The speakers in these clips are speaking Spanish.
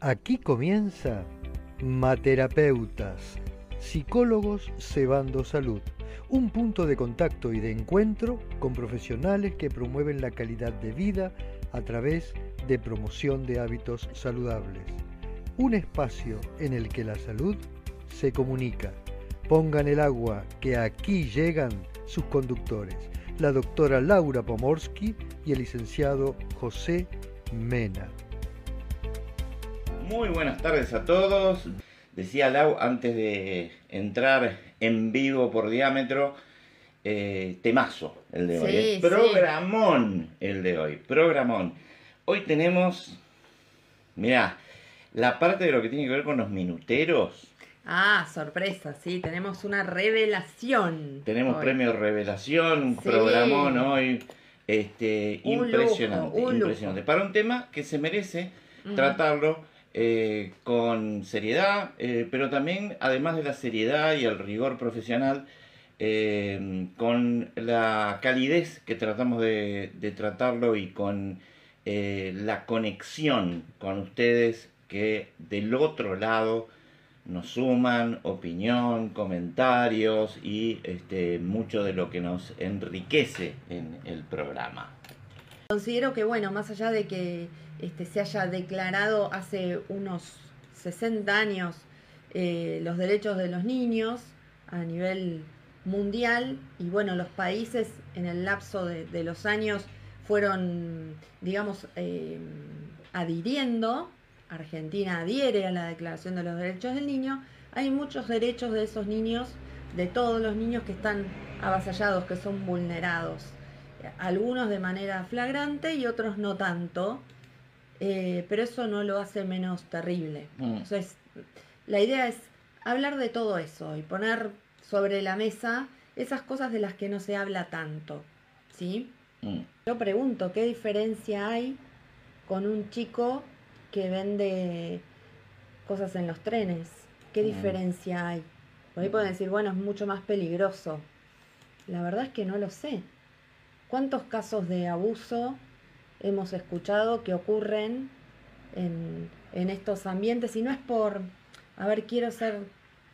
Aquí comienza Materapeutas, psicólogos cebando salud, un punto de contacto y de encuentro con profesionales que promueven la calidad de vida a través de promoción de hábitos saludables. Un espacio en el que la salud se comunica. Pongan el agua que aquí llegan sus conductores, la doctora Laura Pomorsky y el licenciado José Mena. Muy buenas tardes a todos. Decía Lau antes de entrar en vivo por diámetro, eh, temazo el de hoy. ¿eh? Programón el de hoy, programón. Hoy tenemos, mirá, la parte de lo que tiene que ver con los minuteros. Ah, sorpresa, sí, tenemos una revelación. Tenemos premio revelación, un programón hoy. Este, impresionante, impresionante. Para un tema que se merece tratarlo eh, con seriedad, eh, pero también, además de la seriedad y el rigor profesional, eh, con la calidez que tratamos de, tratarlo y con la conexión con ustedes que del otro lado nos suman opinión, comentarios y este, mucho de lo que nos enriquece en el programa. Considero que, bueno, más allá de que este, se haya declarado hace unos 60 años eh, los derechos de los niños a nivel mundial y bueno, los países en el lapso de, los años fueron, digamos, eh, adhiriendo, Argentina adhiere a la Declaración de los Derechos del Niño, hay muchos derechos de esos niños, de todos los niños que están avasallados, que son vulnerados, algunos de manera flagrante y otros no tanto, eh, pero eso no lo hace menos terrible. Mm. Entonces, la idea es hablar de todo eso y poner sobre la mesa esas cosas de las que no se habla tanto. ¿Sí? Mm. Yo pregunto, ¿qué diferencia hay con un chico que vende cosas en los trenes? ¿Qué mm. diferencia hay? Por ahí pueden decir, bueno, es mucho más peligroso. La verdad es que no lo sé. ¿Cuántos casos de abuso hemos escuchado que ocurren en, estos ambientes y no es por, a ver, quiero ser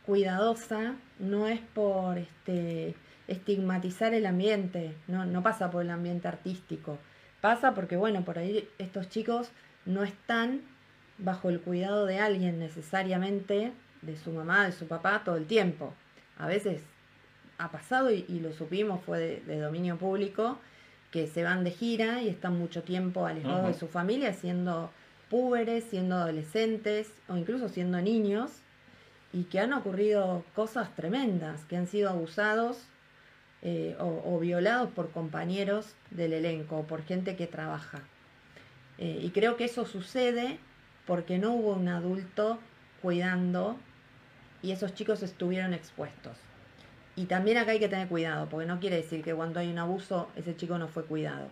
cuidadosa, no es por este, estigmatizar el ambiente, no, no pasa por el ambiente artístico, pasa porque, bueno, por ahí estos chicos no están bajo el cuidado de alguien necesariamente, de su mamá, de su papá, todo el tiempo. A veces ha pasado y, lo supimos, fue de dominio público, que se van de gira y están mucho tiempo alejados de su familia, siendo púberes, siendo adolescentes o incluso siendo niños, y que han ocurrido cosas tremendas, que han sido abusados eh, o, violados por compañeros del elenco, o por gente que trabaja. Eh, y creo que eso sucede porque no hubo un adulto cuidando y esos chicos estuvieron expuestos. Y también acá hay que tener cuidado, porque no quiere decir que cuando hay un abuso ese chico no fue cuidado.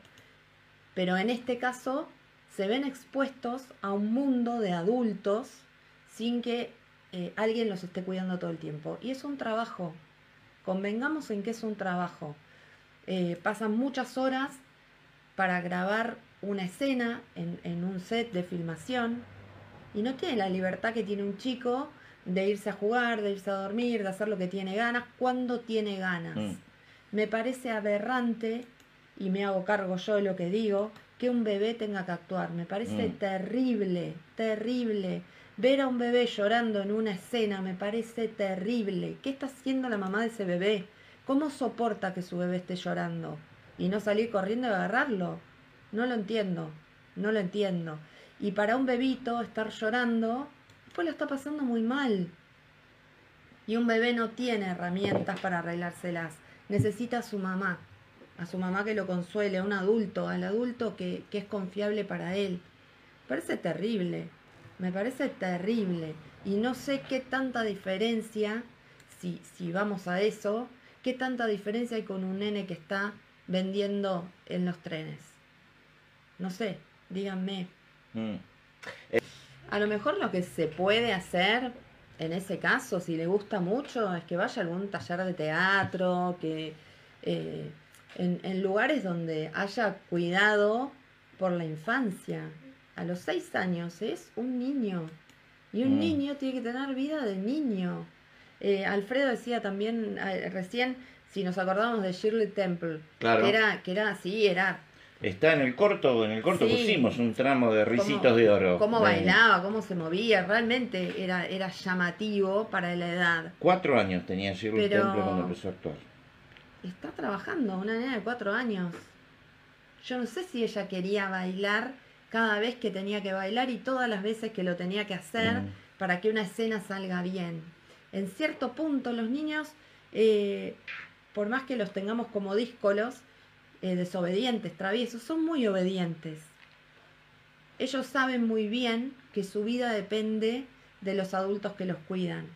Pero en este caso se ven expuestos a un mundo de adultos sin que eh, alguien los esté cuidando todo el tiempo. Y es un trabajo. Convengamos en que es un trabajo. Eh, pasan muchas horas para grabar una escena en, en un set de filmación y no tiene la libertad que tiene un chico de irse a jugar, de irse a dormir, de hacer lo que tiene ganas, cuando tiene ganas. Mm. Me parece aberrante, y me hago cargo yo de lo que digo, que un bebé tenga que actuar. Me parece mm. terrible, terrible. Ver a un bebé llorando en una escena me parece terrible. ¿Qué está haciendo la mamá de ese bebé? ¿Cómo soporta que su bebé esté llorando? Y no salir corriendo y agarrarlo. No lo entiendo, no lo entiendo. Y para un bebito estar llorando pues lo está pasando muy mal. Y un bebé no tiene herramientas para arreglárselas. Necesita a su mamá, a su mamá que lo consuele, a un adulto, al adulto que, es confiable para él. parece terrible, me parece terrible. Y no sé qué tanta diferencia, si, si vamos a eso, qué tanta diferencia hay con un nene que está vendiendo en los trenes. No sé, díganme. Mm. A lo mejor lo que se puede hacer en ese caso, si le gusta mucho, es que vaya a algún taller de teatro, que eh, en, lugares donde haya cuidado por la infancia. a los seis años es un niño. Y un mm. niño tiene que tener vida de niño. Eh, Alfredo decía también eh, recién, si nos acordamos de Shirley Temple, que era, que era así, era Está en el corto, en el corto pusimos un tramo de risitos de oro. Cómo bailaba, cómo se movía, realmente era, era llamativo para la edad. Cuatro años tenía Shirley Temple cuando empezó a actuar. Está trabajando, una niña de cuatro años. Yo no sé si ella quería bailar cada vez que tenía que bailar y todas las veces que lo tenía que hacer mm. para que una escena salga bien. En cierto punto los niños, eh, por más que los tengamos como díscolos, eh, desobedientes, traviesos, son muy obedientes. Ellos saben muy bien que su vida depende de los adultos que los cuidan.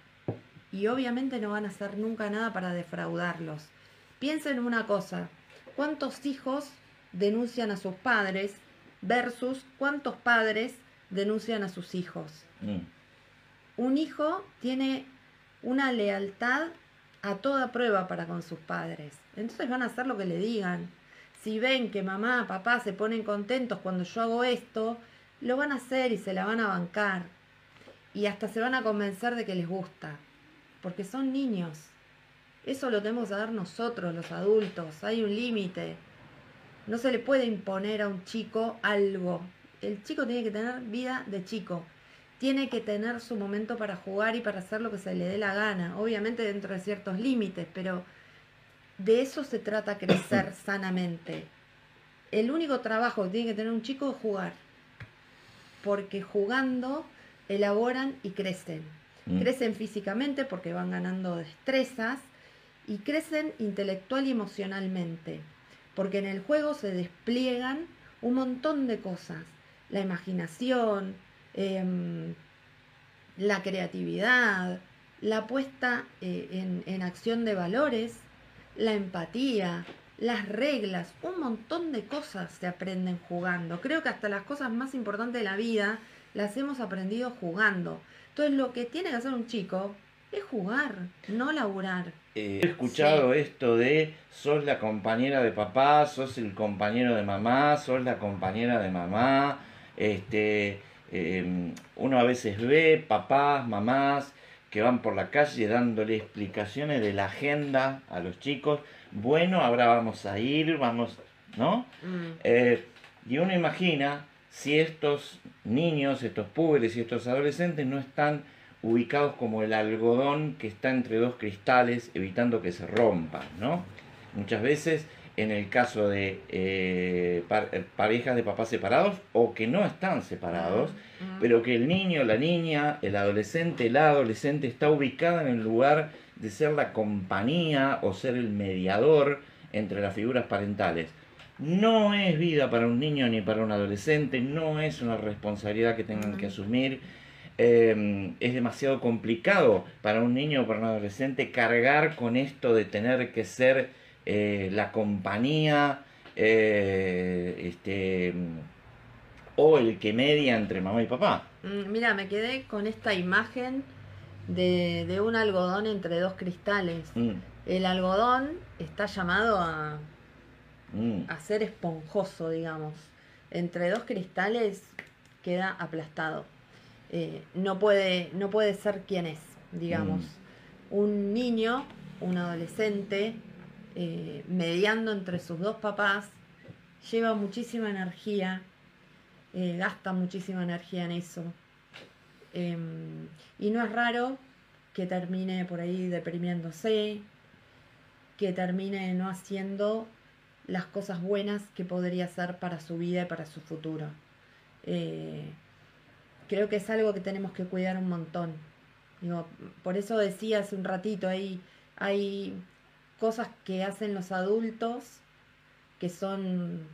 Y obviamente no van a hacer nunca nada para defraudarlos. Piensen en una cosa, ¿cuántos hijos denuncian a sus padres versus cuántos padres denuncian a sus hijos? Mm. Un hijo tiene una lealtad a toda prueba para con sus padres. Entonces van a hacer lo que le digan si ven que mamá, papá se ponen contentos cuando yo hago esto, lo van a hacer y se la van a bancar. Y hasta se van a convencer de que les gusta. Porque son niños. Eso lo tenemos que dar nosotros, los adultos. Hay un límite. No se le puede imponer a un chico algo. El chico tiene que tener vida de chico. Tiene que tener su momento para jugar y para hacer lo que se le dé la gana. Obviamente dentro de ciertos límites, pero de eso se trata crecer sanamente. El único trabajo que tiene que tener un chico es jugar. Porque jugando elaboran y crecen. Mm. Crecen físicamente porque van ganando destrezas y crecen intelectual y emocionalmente. Porque en el juego se despliegan un montón de cosas. La imaginación, em, la creatividad, la puesta eh, en, en acción de valores la empatía, las reglas, un montón de cosas se aprenden jugando. Creo que hasta las cosas más importantes de la vida las hemos aprendido jugando. Entonces lo que tiene que hacer un chico es jugar, no laburar. Eh, he escuchado esto de sos la compañera de papá, sos el compañero de mamá, sos la compañera de mamá. Este, em, uno a veces ve papás, mamás que van por la calle dándole explicaciones de la agenda a los chicos. Bueno, ahora vamos a ir, vamos, ¿no? Mm. Eh, y uno imagina si estos niños, estos púberes y estos adolescentes no están ubicados como el algodón que está entre dos cristales, evitando que se rompan, ¿no? Muchas veces en el caso de eh, eh, parejas de papás separados o que no están separados, pero que el niño, la niña, el adolescente, la adolescente está ubicada en el lugar de ser la compañía o ser el mediador entre las figuras parentales. No es vida para un niño ni para un adolescente, no es una responsabilidad que tengan que asumir. Em, es demasiado complicado para un niño o para un adolescente cargar con esto de tener que ser eh, la compañía eh, este, o el que media entre mamá y papá. Mm, mira, me quedé con esta imagen de, un algodón entre dos cristales. Mm. El algodón está llamado a, mm. a ser esponjoso, digamos. Entre dos cristales queda aplastado. Eh, no, puede, no puede ser quien es, digamos. Un niño, un adolescente, eh, mediando entre sus dos papás, lleva muchísima energía, eh, gasta muchísima energía en eso. Em, y no es raro que termine por ahí deprimiéndose, que termine no haciendo las cosas buenas que podría hacer para su vida y para su futuro. Eh, creo que es algo que tenemos que cuidar un montón. Digo, por eso decía hace un ratito, ahí hay cosas que hacen los adultos que son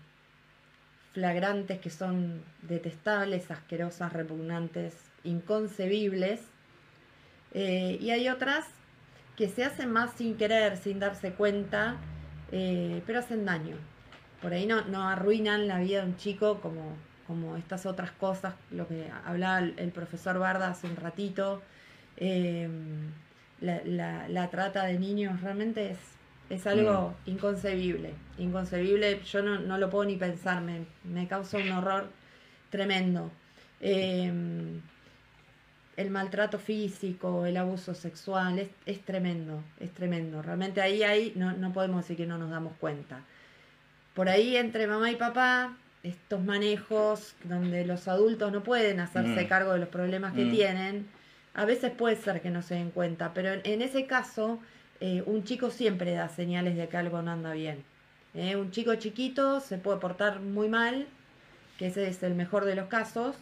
flagrantes, que son detestables, asquerosas, repugnantes, inconcebibles. Eh, y hay otras que se hacen más sin querer, sin darse cuenta, eh, pero hacen daño. Por ahí no, no arruinan la vida de un chico como, como estas otras cosas, lo que hablaba el profesor Barda hace un ratito. Eh, la, la, trata de niños realmente es es algo mm. inconcebible, inconcebible, yo no, no, lo puedo ni pensar, me, me, causa un horror tremendo. Em, el maltrato físico, el abuso sexual, es, es, tremendo, es tremendo. Realmente ahí, ahí no, no podemos decir que no nos damos cuenta. Por ahí entre mamá y papá, estos manejos donde los adultos no pueden hacerse mm. cargo de los problemas que mm. tienen, a veces puede ser que no se den cuenta, pero en, ese caso eh, un chico siempre da señales de que algo no anda bien. Eh, un chico chiquito se puede portar muy mal, que ese es el mejor de los casos,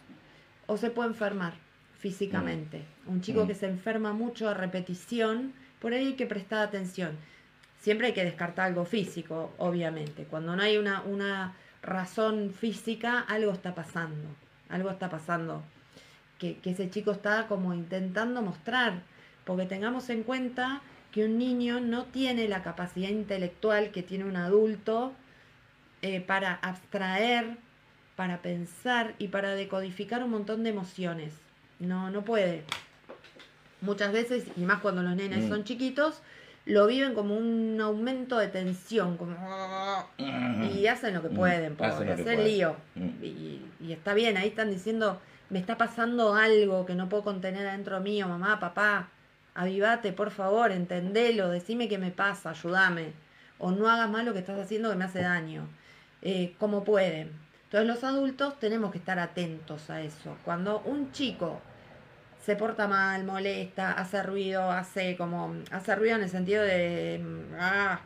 o se puede enfermar físicamente. Mm. Un chico mm. que se enferma mucho a repetición, por ahí hay que prestar atención. Siempre hay que descartar algo físico, obviamente. Cuando no hay una, una razón física, algo está pasando. Algo está pasando. Que, que ese chico está como intentando mostrar. Porque tengamos en cuenta que un niño no tiene la capacidad intelectual que tiene un adulto eh, para abstraer, para pensar y para decodificar un montón de emociones. No, no puede. Muchas veces, y más cuando los nenes mm. son chiquitos, lo viven como un aumento de tensión, como mm. y hacen lo que mm. pueden, por hacer lío. Y, y, está bien, ahí están diciendo, me está pasando algo que no puedo contener adentro mío, mamá, papá, avivate, por favor, entendelo, decime qué me pasa, ayúdame. O no hagas más lo que estás haciendo que me hace daño. Eh, como pueden. Entonces los adultos tenemos que estar atentos a eso. Cuando un chico se porta mal, molesta, hace ruido, hace como, hace ruido en el sentido de, ah,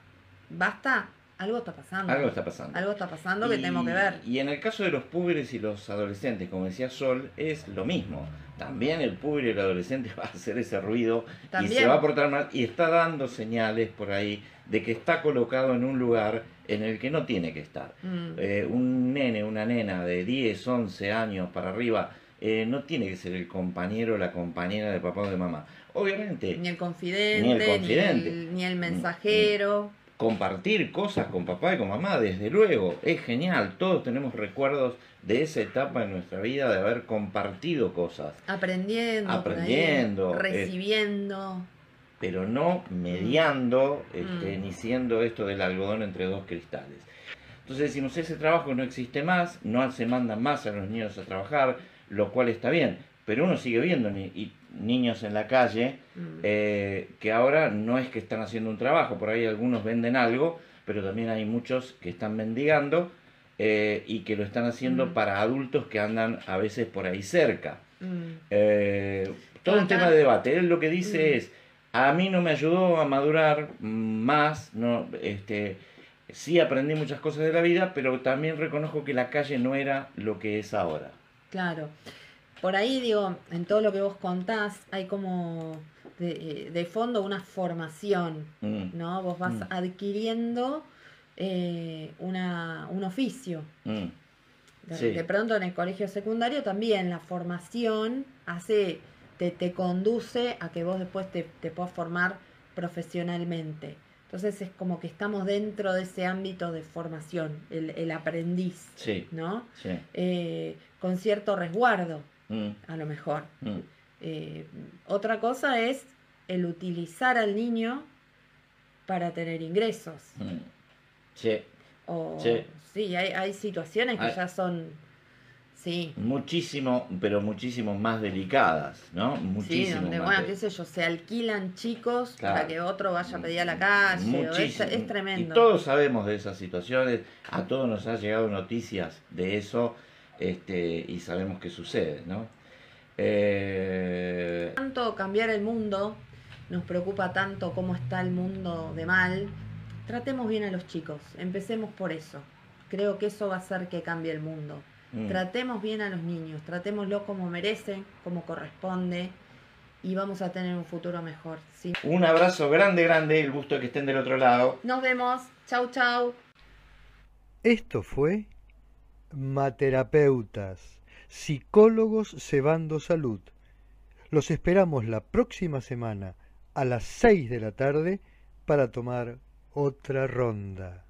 basta, algo está pasando. Algo está pasando. Algo está pasando que tenemos que ver. Y en el caso de los púberes y los adolescentes, como decía Sol, es lo mismo. También el púber y el adolescente va a hacer ese ruido y se va a portar mal y está dando señales por ahí de que está colocado en un lugar en el que no tiene que estar. Mm. Eh, un nene, una nena de 10, 11 años para arriba, eh, no tiene que ser el compañero o la compañera de papá o de mamá. Obviamente. Ni el confidente, ni el, confidente, ni el, mensajero. Mm, mm compartir cosas con papá y con mamá, desde luego, es genial. Todos tenemos recuerdos de esa etapa en nuestra vida de haber compartido cosas. Aprendiendo, aprendiendo, eh, recibiendo. pero no mediando, este, mm. ni siendo esto del algodón entre dos cristales. Entonces decimos, ese trabajo no existe más, no se mandan más a los niños a trabajar, lo cual está bien, pero uno sigue viendo y niños en la calle mm. eh, que ahora no es que están haciendo un trabajo, por ahí algunos venden algo, pero también hay muchos que están mendigando eh, y que lo están haciendo mm. para adultos que andan a veces por ahí cerca. Mm. Eh, todo un tema de debate. Él lo que dice es, a mí no me ayudó a madurar más, no, este, sí aprendí muchas cosas de la vida, pero también reconozco que la calle no era lo que es ahora. Claro por ahí digo, en todo lo que vos contás, hay como de, eh, fondo una formación, mm. ¿no? Vos vas mm. adquiriendo eh, una, un oficio. Mm. De, pronto en el colegio secundario también la formación hace, te, te conduce a que vos después te, te puedas formar profesionalmente. Entonces es como que estamos dentro de ese ámbito de formación, el, el aprendiz, ¿no? Eh, con cierto resguardo. Mm. a lo mejor. Mm. Eh, otra cosa es el utilizar al niño para tener ingresos. Mm. Sí. sí. hay, hay situaciones que ya son... Sí. Muchísimo, pero muchísimo más delicadas, ¿no? Muchísimo. Sí, donde, bueno, qué sé yo, se alquilan chicos para que otro vaya a pedir a la calle. Es, es, tremendo. Y todos sabemos de esas situaciones, a todos nos han llegado noticias de eso este, y sabemos que sucede, ¿no? Eh... Tanto cambiar el mundo, nos preocupa tanto cómo está el mundo de mal, tratemos bien a los chicos, empecemos por eso. Creo que eso va a hacer que cambie el mundo. Mm. Tratemos bien a los niños, tratémoslo como merecen, como corresponde y vamos a tener un futuro mejor. Un abrazo grande, grande, el gusto de que estén del otro lado. Nos vemos, chau, chau. Esto fue Materapeutas, psicólogos cebando salud. Los esperamos la próxima semana a las 6 de la tarde para tomar otra ronda.